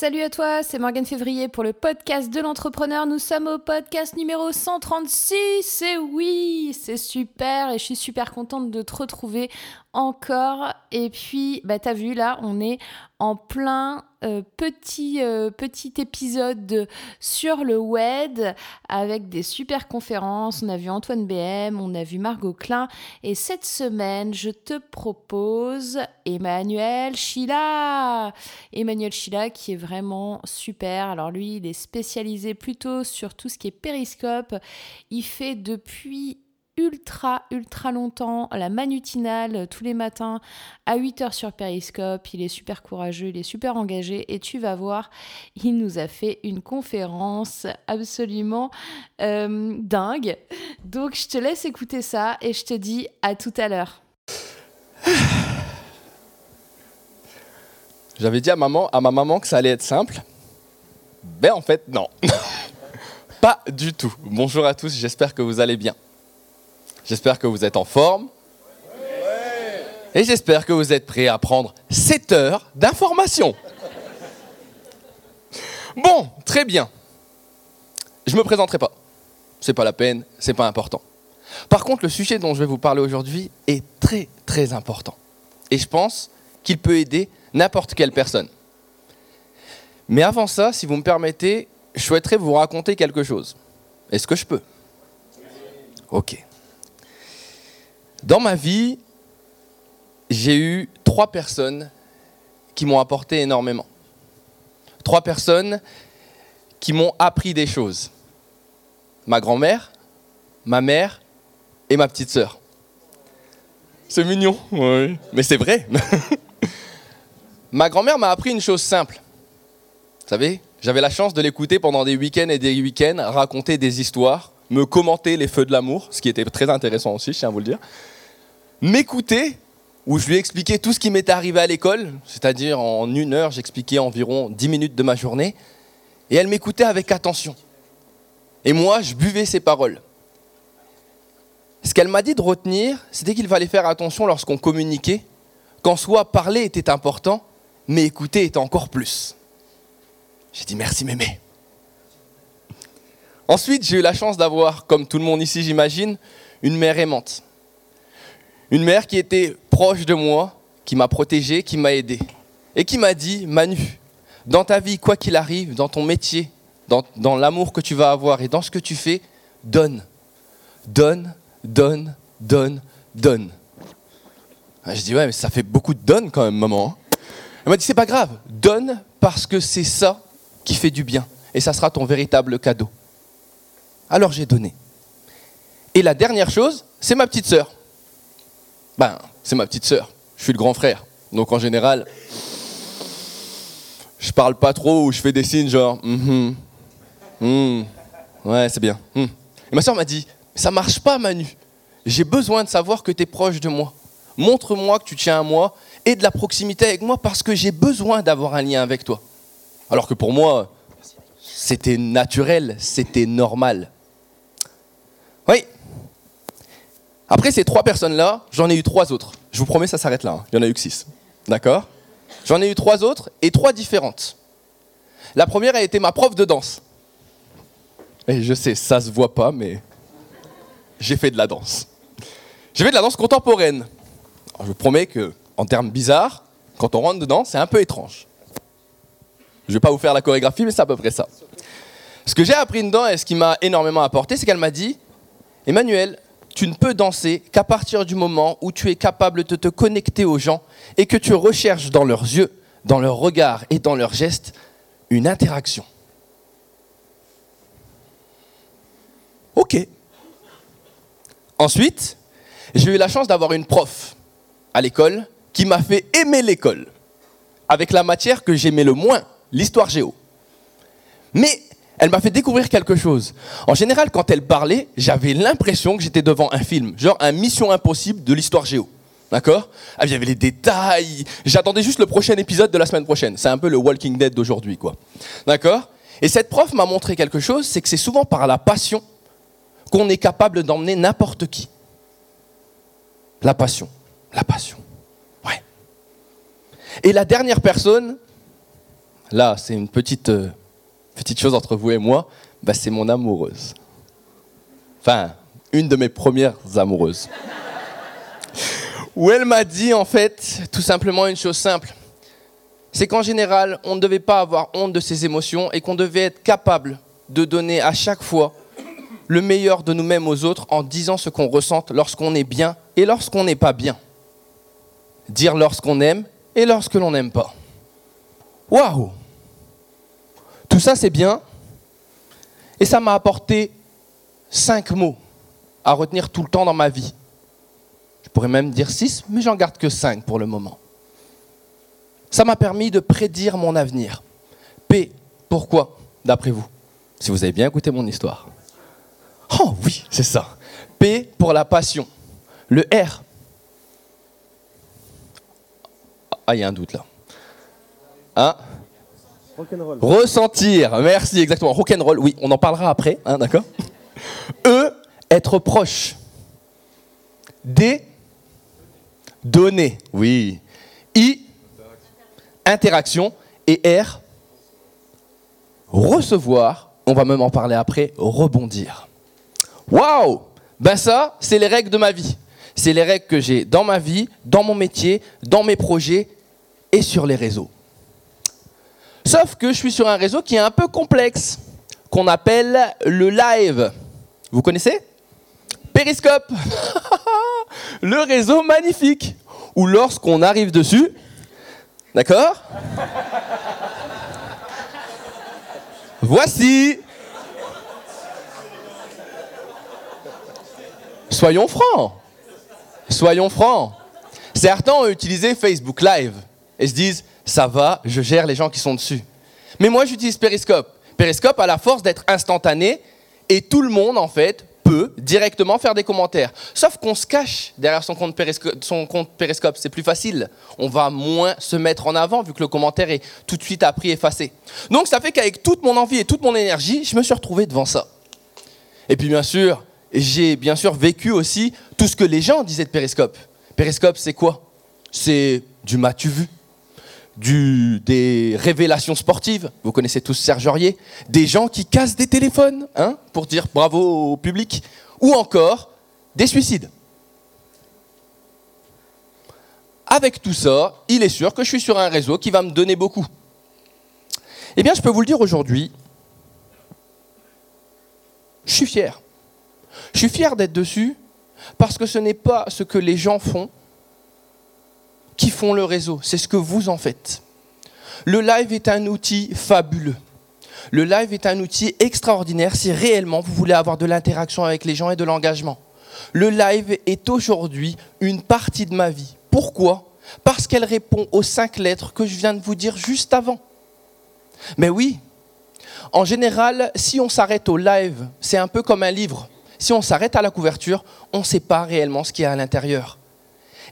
Salut à toi, c'est Morgane Février pour le podcast de l'entrepreneur. Nous sommes au podcast numéro 136 et oui, c'est super et je suis super contente de te retrouver encore. Et puis, bah, t'as vu là, on est en plein euh, petit, euh, petit épisode sur le web avec des super conférences. On a vu Antoine BM, on a vu Margot Klein. Et cette semaine, je te propose Emmanuel Chila. Emmanuel Chila qui est vraiment super. Alors lui, il est spécialisé plutôt sur tout ce qui est périscope. Il fait depuis ultra, ultra longtemps, la manutinale euh, tous les matins à 8h sur Periscope. Il est super courageux, il est super engagé et tu vas voir, il nous a fait une conférence absolument euh, dingue. Donc je te laisse écouter ça et je te dis à tout à l'heure. J'avais dit à, maman, à ma maman que ça allait être simple. Ben en fait, non. Pas du tout. Bonjour à tous, j'espère que vous allez bien. J'espère que vous êtes en forme. Et j'espère que vous êtes prêts à prendre 7 heures d'information. Bon, très bien. Je ne me présenterai pas. C'est pas la peine, c'est pas important. Par contre, le sujet dont je vais vous parler aujourd'hui est très très important. Et je pense qu'il peut aider n'importe quelle personne. Mais avant ça, si vous me permettez, je souhaiterais vous raconter quelque chose. Est-ce que je peux? Ok. Dans ma vie, j'ai eu trois personnes qui m'ont apporté énormément. Trois personnes qui m'ont appris des choses. Ma grand-mère, ma mère et ma petite sœur. C'est mignon, oui. Mais c'est vrai. ma grand-mère m'a appris une chose simple. Vous savez, j'avais la chance de l'écouter pendant des week-ends et des week-ends raconter des histoires me commenter les feux de l'amour, ce qui était très intéressant aussi, je tiens à vous le dire, m'écouter, où je lui expliquais tout ce qui m'était arrivé à l'école, c'est-à-dire en une heure, j'expliquais environ dix minutes de ma journée, et elle m'écoutait avec attention. Et moi, je buvais ses paroles. Ce qu'elle m'a dit de retenir, c'était qu'il fallait faire attention lorsqu'on communiquait, qu'en soi, parler était important, mais écouter était encore plus. J'ai dit merci mémé. Ensuite, j'ai eu la chance d'avoir, comme tout le monde ici j'imagine, une mère aimante. Une mère qui était proche de moi, qui m'a protégé, qui m'a aidé. Et qui m'a dit, Manu, dans ta vie, quoi qu'il arrive, dans ton métier, dans, dans l'amour que tu vas avoir et dans ce que tu fais, donne. Donne, donne, donne, donne. Ah, je dis, ouais, mais ça fait beaucoup de donne quand même, maman. Hein. Elle m'a dit, c'est pas grave, donne parce que c'est ça qui fait du bien. Et ça sera ton véritable cadeau. Alors j'ai donné. Et la dernière chose, c'est ma petite sœur. Ben, c'est ma petite sœur. Je suis le grand frère. Donc en général, je parle pas trop ou je fais des signes genre, mm ouais, c'est bien. Hmm. Et ma sœur m'a dit, ça marche pas, Manu. J'ai besoin de savoir que tu es proche de moi. Montre-moi que tu tiens à moi et de la proximité avec moi parce que j'ai besoin d'avoir un lien avec toi. Alors que pour moi, c'était naturel, c'était normal. Oui. Après ces trois personnes-là, j'en ai eu trois autres. Je vous promets, ça s'arrête là. Hein. Il y en a eu que six. D'accord? J'en ai eu trois autres et trois différentes. La première a été ma prof de danse. Et je sais, ça se voit pas, mais j'ai fait de la danse. J'ai fait de la danse contemporaine. je vous promets que, en termes bizarres, quand on rentre dedans, c'est un peu étrange. Je vais pas vous faire la chorégraphie, mais c'est à peu près ça. Ce que j'ai appris dedans et ce qui m'a énormément apporté, c'est qu'elle m'a dit Emmanuel, tu ne peux danser qu'à partir du moment où tu es capable de te connecter aux gens et que tu recherches dans leurs yeux, dans leurs regards et dans leurs gestes une interaction. Ok. Ensuite, j'ai eu la chance d'avoir une prof à l'école qui m'a fait aimer l'école, avec la matière que j'aimais le moins, l'histoire géo. Mais elle m'a fait découvrir quelque chose. En général, quand elle parlait, j'avais l'impression que j'étais devant un film, genre un Mission Impossible de l'histoire géo. D'accord? Ah, Il y avait les détails. J'attendais juste le prochain épisode de la semaine prochaine. C'est un peu le Walking Dead d'aujourd'hui, quoi. D'accord? Et cette prof m'a montré quelque chose, c'est que c'est souvent par la passion qu'on est capable d'emmener n'importe qui. La passion. La passion. Ouais. Et la dernière personne, là, c'est une petite, euh, petite chose entre vous et moi, bah, c'est mon amoureuse. Enfin, une de mes premières amoureuses. Où elle m'a dit, en fait, tout simplement une chose simple. C'est qu'en général, on ne devait pas avoir honte de ses émotions et qu'on devait être capable de donner à chaque fois le meilleur de nous-mêmes aux autres en disant ce qu'on ressente lorsqu'on est bien et lorsqu'on n'est pas bien. Dire lorsqu'on aime et lorsque l'on n'aime pas. Waouh Tout ça, c'est bien. Et ça m'a apporté cinq mots à retenir tout le temps dans ma vie. Je pourrais même dire six, mais j'en garde que cinq pour le moment. Ça m'a permis de prédire mon avenir. P, pourquoi, d'après vous? Si vous avez bien écouté mon histoire. Oh oui, c'est ça. P pour la passion. Le R. Ah, il y a un doute là. Hein Ressentir, merci, exactement. Rock'n'roll, oui, on en parlera après, hein, d'accord E, être proche. D, donner, oui. I, interaction. Et R, recevoir, on va même en parler après, rebondir. Waouh Ben ça, c'est les règles de ma vie. C'est les règles que j'ai dans ma vie, dans mon métier, dans mes projets et sur les réseaux. Sauf que je suis sur un réseau qui est un peu complexe, qu'on appelle le live. Vous connaissez? Périscope. le réseau magnifique. Où lorsqu'on arrive dessus, d'accord? Voici. Soyons francs. Soyons francs. Certains ont utilisé Facebook Live et se disent ça va, je gère les gens qui sont dessus. Mais moi, j'utilise Periscope. Periscope a la force d'être instantané et tout le monde, en fait, peut directement faire des commentaires. Sauf qu'on se cache derrière son compte, Periscope, son compte Periscope. C'est plus facile. On va moins se mettre en avant vu que le commentaire est tout de suite appris, effacé. Donc ça fait qu'avec toute mon envie et toute mon énergie, je me suis retrouvé devant ça. Et puis bien sûr, j'ai bien sûr vécu aussi tout ce que les gens disaient de Periscope. Periscope, c'est quoi? C'est du m'as-tu vu des révélations sportives, vous connaissez tous Serge Aurier, des gens qui cassent des téléphones hein, pour dire bravo au public, ou encore des suicides. Avec tout ça, il est sûr que je suis sur un réseau qui va me donner beaucoup. Eh bien, je peux vous le dire aujourd'hui, je suis fier. Je suis fier d'être dessus parce que ce n'est pas ce que les gens font, qui font le réseau, c'est ce que vous en faites. Le live est un outil fabuleux. Le live est un outil extraordinaire si réellement vous voulez avoir de l'interaction avec les gens et de l'engagement. Le live est aujourd'hui une partie de ma vie. Pourquoi? Parce qu'elle répond aux cinq lettres que je viens de vous dire juste avant. Mais oui, en général, si on s'arrête au live, c'est un peu comme un livre. Si on s'arrête à la couverture, on ne sait pas réellement ce qu'il y a à l'intérieur.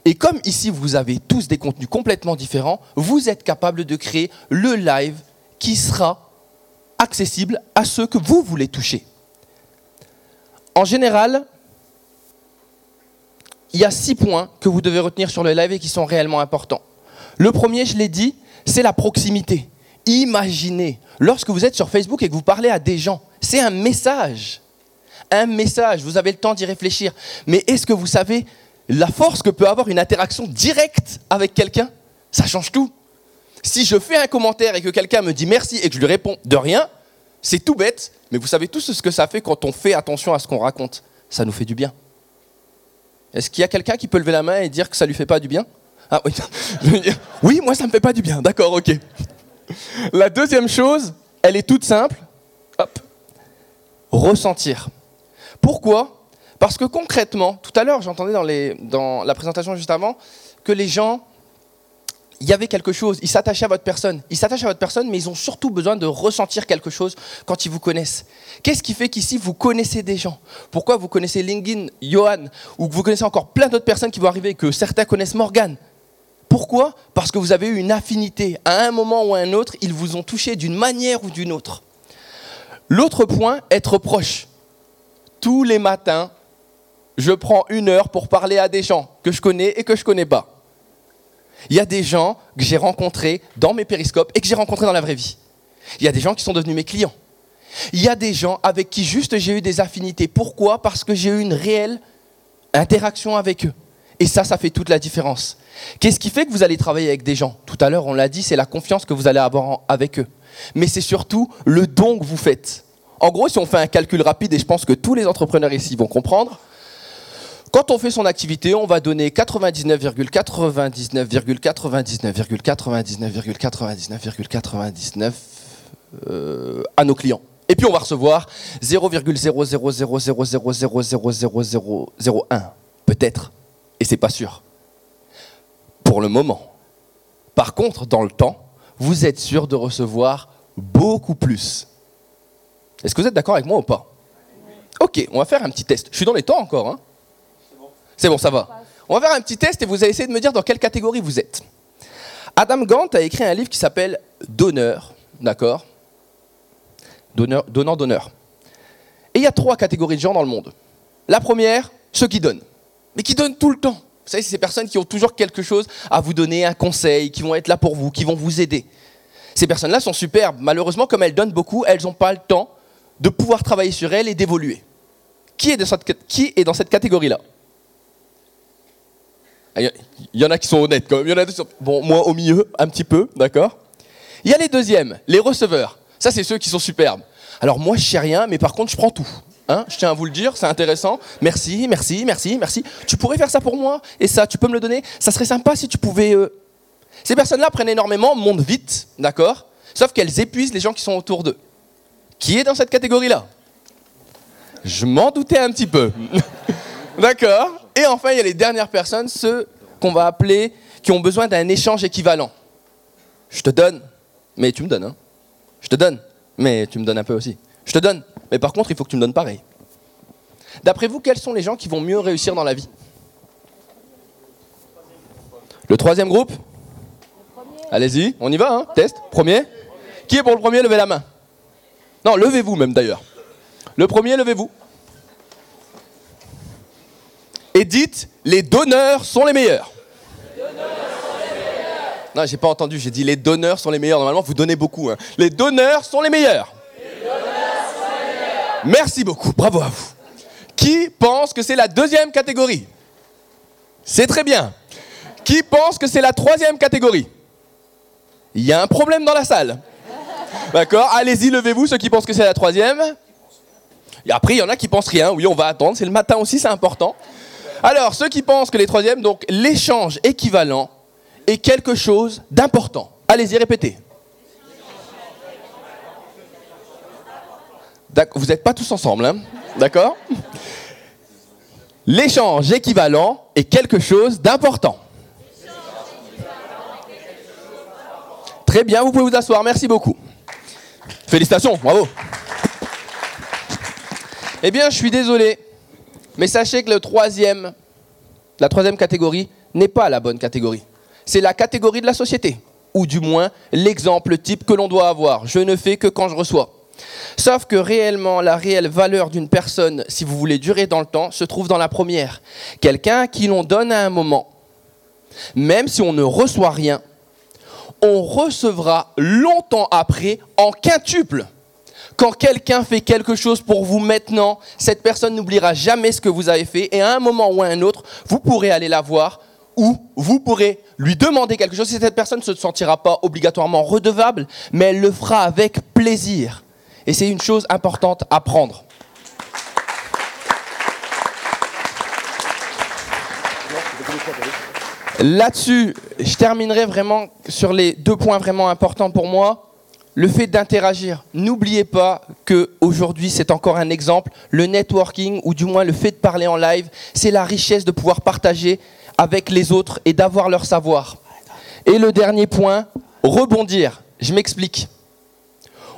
Et comme ici, vous avez tous des contenus complètement différents, vous êtes capable de créer le live qui sera accessible à ceux que vous voulez toucher. En général, il y a six points que vous devez retenir sur le live et qui sont réellement importants. Le premier, je l'ai dit, c'est la proximité. Imaginez, lorsque vous êtes sur Facebook et que vous parlez à des gens, c'est un message. Un message, vous avez le temps d'y réfléchir. Mais est-ce que vous savez la force que peut avoir une interaction directe avec quelqu'un, ça change tout. Si je fais un commentaire et que quelqu'un me dit merci et que je lui réponds de rien, c'est tout bête, mais vous savez tous ce que ça fait quand on fait attention à ce qu'on raconte. Ça nous fait du bien. Est-ce qu'il y a quelqu'un qui peut lever la main et dire que ça lui fait pas du bien? Ah oui. oui, moi ça me fait pas du bien. D'accord, ok. La deuxième chose, elle est toute simple. Hop. Ressentir. Pourquoi? Parce que concrètement, tout à l'heure, j'entendais dans, la présentation juste avant que les gens, il y avait quelque chose, ils s'attachaient à votre personne. Ils s'attachent à votre personne, mais ils ont surtout besoin de ressentir quelque chose quand ils vous connaissent. Qu'est-ce qui fait qu'ici, vous connaissez des gens? Pourquoi vous connaissez Lingin, Johan, ou que vous connaissez encore plein d'autres personnes qui vont arriver, que certains connaissent Morgan Pourquoi? Parce que vous avez eu une affinité. À un moment ou à un autre, ils vous ont touché d'une manière ou d'une autre. L'autre point, être proche. Tous les matins, je prends une heure pour parler à des gens que je connais et que je connais pas. Il y a des gens que j'ai rencontrés dans mes périscopes et que j'ai rencontrés dans la vraie vie. Il y a des gens qui sont devenus mes clients. Il y a des gens avec qui juste j'ai eu des affinités. Pourquoi? Parce que j'ai eu une réelle interaction avec eux. Et ça, ça fait toute la différence. Qu'est-ce qui fait que vous allez travailler avec des gens? Tout à l'heure, on l'a dit, c'est la confiance que vous allez avoir avec eux. Mais c'est surtout le don que vous faites. En gros, si on fait un calcul rapide, et je pense que tous les entrepreneurs ici vont comprendre, quand on fait son activité, on va donner 99,99,99,99,99,99 euh, à nos clients. Et puis on va recevoir 0,00000000001, peut-être. Et c'est pas sûr. Pour le moment. Par contre, dans le temps, vous êtes sûr de recevoir beaucoup plus. Est-ce que vous êtes d'accord avec moi ou pas Ok, on va faire un petit test. Je suis dans les temps encore. Hein c'est bon, ça va. On va faire un petit test et vous allez essayer de me dire dans quelle catégorie vous êtes. Adam Gant a écrit un livre qui s'appelle Donneur, d'accord? Donneur, donnant, donneur. Et il y a trois catégories de gens dans le monde. La première, ceux qui donnent, mais qui donnent tout le temps. Vous savez, c'est ces personnes qui ont toujours quelque chose à vous donner, un conseil, qui vont être là pour vous, qui vont vous aider. Ces personnes-là sont superbes. Malheureusement, comme elles donnent beaucoup, elles n'ont pas le temps de pouvoir travailler sur elles et d'évoluer. Qui est, qui est dans cette catégorie-là? Il y en a qui sont honnêtes quand même. Il y en a bon, moi au milieu, un petit peu, d'accord? Il y a les deuxièmes, les receveurs. Ça, c'est ceux qui sont superbes. Alors moi, je sais rien, mais par contre, je prends tout. Hein je tiens à vous le dire, c'est intéressant. Merci, merci, merci, merci. Tu pourrais faire ça pour moi? Et ça, tu peux me le donner? Ça serait sympa si tu pouvais... Euh. Ces personnes-là prennent énormément, montent vite, d'accord? Sauf qu'elles épuisent les gens qui sont autour d'eux. Qui est dans cette catégorie-là? Je m'en doutais un petit peu. d'accord? Et enfin, il y a les dernières personnes, ceux qu'on va appeler, qui ont besoin d'un échange équivalent. Je te donne, mais tu me donnes. Hein. Je te donne, mais tu me donnes un peu aussi. Je te donne, mais par contre, il faut que tu me donnes pareil. D'après vous, quels sont les gens qui vont mieux réussir dans la vie? Le troisième groupe? Allez-y, on y va, hein test. Premier Qui est pour le premier? Levez la main. Non, levez-vous même d'ailleurs. Le premier, levez-vous et dites les donneurs sont les meilleurs. Non, j'ai pas entendu, j'ai dit les donneurs sont les meilleurs. Normalement, vous donnez beaucoup. Hein. Les donneurs sont les meilleurs. Merci beaucoup, bravo à vous. Qui pense que c'est la deuxième catégorie? C'est très bien. Qui pense que c'est la troisième catégorie? Il y a un problème dans la salle. D'accord Allez-y, levez-vous, ceux qui pensent que c'est la troisième. Et après, il y en a qui pensent rien. Oui, on va attendre. C'est le matin aussi, c'est important. Alors, ceux qui pensent que les troisièmes, donc l'échange équivalent est quelque chose d'important. Allez-y, répétez. Vous n'êtes pas tous ensemble, hein d'accord? L'échange équivalent est quelque chose d'important. Très bien, vous pouvez vous asseoir, merci beaucoup. Félicitations, bravo. Eh bien, je suis désolé, mais sachez que la troisième catégorie n'est pas la bonne catégorie. C'est la catégorie de la société, ou du moins l'exemple type que l'on doit avoir. Je ne fais que quand je reçois. Sauf que réellement, la réelle valeur d'une personne, si vous voulez durer dans le temps, se trouve dans la première. Quelqu'un qui l'on donne à un moment, même si on ne reçoit rien, on recevra longtemps après en quintuple. Quand quelqu'un fait quelque chose pour vous maintenant, cette personne n'oubliera jamais ce que vous avez fait et à un moment ou à un autre, vous pourrez aller la voir ou vous pourrez lui demander quelque chose et cette personne ne se sentira pas obligatoirement redevable, mais elle le fera avec plaisir. Et c'est une chose importante à prendre. Là-dessus, je terminerai vraiment sur les deux points vraiment importants pour moi le fait d'interagir. N'oubliez pas que aujourd'hui c'est encore un exemple. Le networking, ou du moins le fait de parler en live, c'est la richesse de pouvoir partager avec les autres et d'avoir leur savoir. Et le dernier point, rebondir. Je m'explique.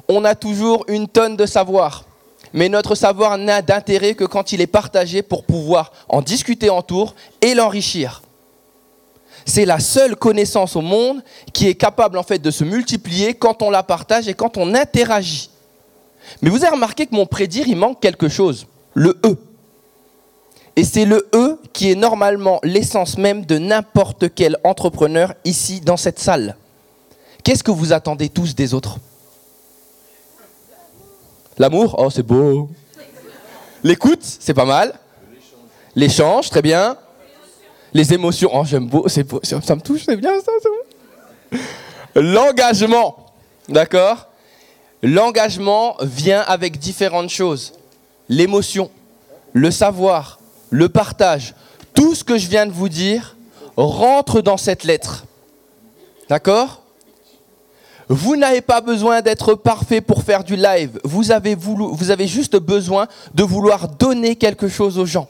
On a toujours une tonne de savoir, mais notre savoir n'a d'intérêt que quand il est partagé pour pouvoir en discuter en tour et l'enrichir c'est la seule connaissance au monde qui est capable en fait de se multiplier quand on la partage et quand on interagit. Mais vous avez remarqué que mon prédire, il manque quelque chose, le E. Et c'est le E qui est normalement l'essence même de n'importe quel entrepreneur ici dans cette salle. Qu'est-ce que vous attendez tous des autres? L'amour? Oh, c'est beau. L'écoute, c'est pas mal. L'échange, très bien. Les émotions, oh, j'aime beau, ça me touche, c'est bien ça, bon. L'engagement, d'accord? L'engagement vient avec différentes choses. L'émotion, le savoir, le partage, tout ce que je viens de vous dire rentre dans cette lettre. D'accord? Vous n'avez pas besoin d'être parfait pour faire du live. Vous avez, vous avez juste besoin de vouloir donner quelque chose aux gens.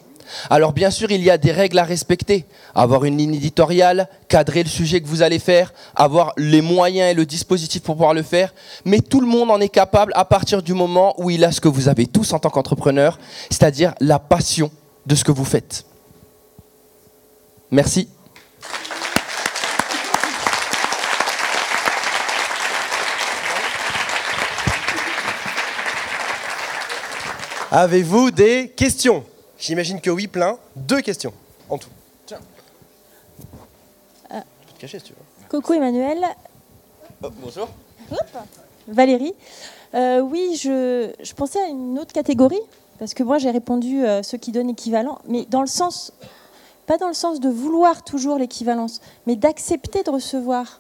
Alors bien sûr, il y a des règles à respecter. Avoir une ligne éditoriale, cadrer le sujet que vous allez faire, avoir les moyens et le dispositif pour pouvoir le faire. Mais tout le monde en est capable à partir du moment où il a ce que vous avez tous en tant qu'entrepreneur, c'est-à-dire la passion de ce que vous faites. Merci. Avez-vous des questions? J'imagine que oui, plein. Deux questions en tout. Tiens. Euh, je peux te cacher si tu veux. Coucou Emmanuel. Oh, bonjour. Valérie. Euh, oui, je, je, pensais à une autre catégorie, parce que moi j'ai répondu euh, ceux qui donnent équivalent, mais dans le sens, pas dans le sens de vouloir toujours l'équivalence, mais d'accepter de recevoir.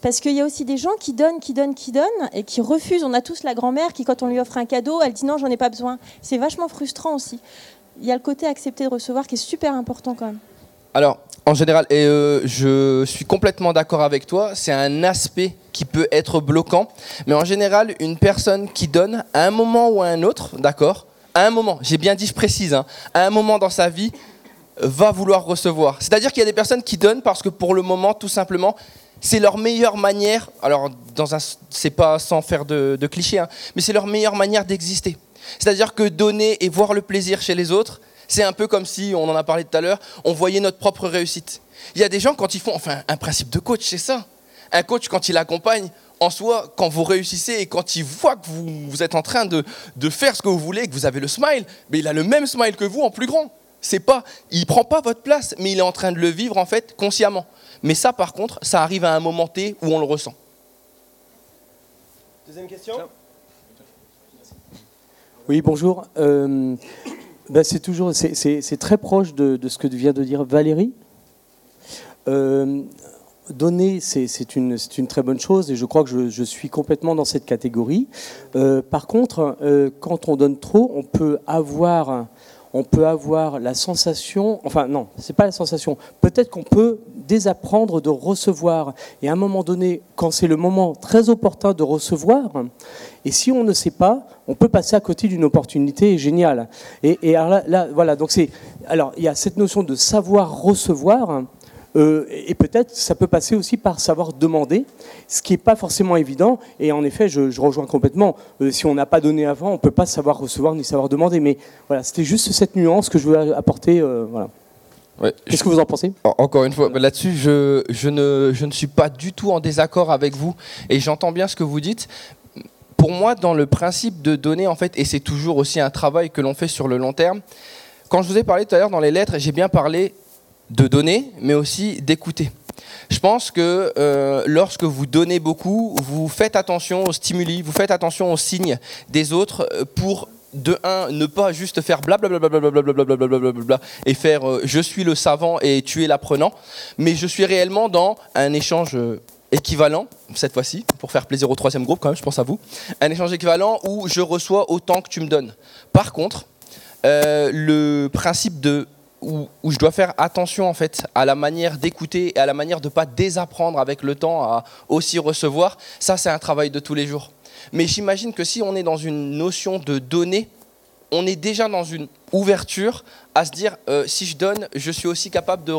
Parce qu'il y a aussi des gens qui donnent, qui donnent, qui donnent, et qui refusent. On a tous la grand-mère qui, quand on lui offre un cadeau, elle dit non, j'en ai pas besoin. C'est vachement frustrant aussi il y a le côté accepter de recevoir qui est super important quand même. Alors, en général, et euh, je suis complètement d'accord avec toi, c'est un aspect qui peut être bloquant, mais en général, une personne qui donne à un moment ou à un autre, d'accord, à un moment, j'ai bien dit, je précise, hein, à un moment dans sa vie, va vouloir recevoir. C'est-à-dire qu'il y a des personnes qui donnent parce que pour le moment, tout simplement, c'est leur meilleure manière, alors c'est pas sans faire de, de clichés, hein, mais c'est leur meilleure manière d'exister. C'est-à-dire que donner et voir le plaisir chez les autres, c'est un peu comme si, on en a parlé tout à l'heure, on voyait notre propre réussite. Il y a des gens, quand ils font, enfin, un principe de coach, c'est ça. Un coach, quand il accompagne, en soi, quand vous réussissez et quand il voit que vous, êtes en train de, faire ce que vous voulez, que vous avez le smile, mais il a le même smile que vous en plus grand. C'est pas, il prend pas votre place, mais il est en train de le vivre en fait consciemment. Mais ça, par contre, ça arrive à un moment T où on le ressent. Deuxième question. Oui, bonjour. Euh, ben, c'est toujours, c'est très proche de, ce que vient de dire Valérie. Euh, donner, c'est une, très bonne chose et je crois que je, suis complètement dans cette catégorie. Euh, par contre, quand on donne trop, on peut avoir on peut avoir la sensation, enfin non, c'est pas la sensation, peut-être qu'on peut désapprendre de recevoir. Et à un moment donné, quand c'est le moment très opportun de recevoir, et si on ne sait pas, on peut passer à côté d'une opportunité géniale. Et, alors là, voilà, donc c'est, alors il y a cette notion de savoir recevoir euh, et peut-être ça peut passer aussi par savoir demander, ce qui n'est pas forcément évident. Et en effet, je, rejoins complètement. Euh, si on n'a pas donné avant, on ne peut pas savoir recevoir ni savoir demander. Mais voilà, c'était juste cette nuance que je veux apporter. Euh, voilà. Qu'est-ce que vous en pensez? Encore une fois, là-dessus, je, je, ne, je ne suis pas du tout en désaccord avec vous. Et j'entends bien ce que vous dites pour moi, dans le principe de donner, en fait, et c'est toujours aussi un travail que l'on fait sur le long terme, quand je vous ai parlé tout à l'heure dans les lettres, j'ai bien parlé de donner, mais aussi d'écouter. Je pense que euh, lorsque vous donnez beaucoup, vous faites attention aux stimuli, vous faites attention aux signes des autres pour de un, ne pas juste faire blablabla et faire je suis le savant et tu es l'apprenant, mais je suis réellement dans un échange équivalent, cette fois-ci, pour faire plaisir au troisième groupe quand même, je pense à vous, un échange équivalent où je reçois autant que tu me donnes. Par contre, le principe de où, je dois faire attention en fait à la manière d'écouter et à la manière de ne pas désapprendre avec le temps à aussi recevoir, ça c'est un travail de tous les jours. Mais j'imagine que si on est dans une notion de donner, on est déjà dans une ouverture à se dire euh, si je donne, je suis aussi capable de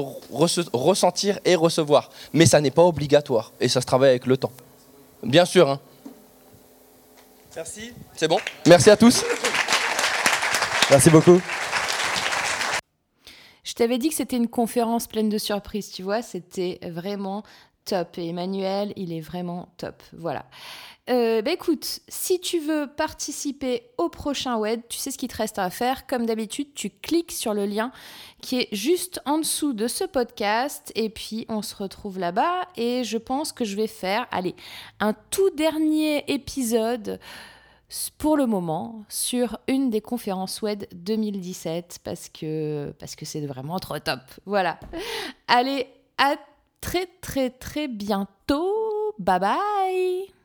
ressentir et recevoir. Mais ça n'est pas obligatoire et ça se travaille avec le temps. Bien sûr. Hein. Merci. C'est bon? Merci à tous. Merci beaucoup. Je t'avais dit que c'était une conférence pleine de surprises, tu vois, c'était vraiment top. Et Emmanuel, il est vraiment top. Voilà. Euh, bah écoute, si tu veux participer au prochain web, tu sais ce qu'il te reste à faire. Comme d'habitude, tu cliques sur le lien qui est juste en dessous de ce podcast et puis on se retrouve là-bas et je pense que je vais faire, allez, un tout dernier épisode pour le moment sur une des conférences web 2017 parce que parce que c'est vraiment trop top. Voilà. Allez, à très très très bientôt. Bye bye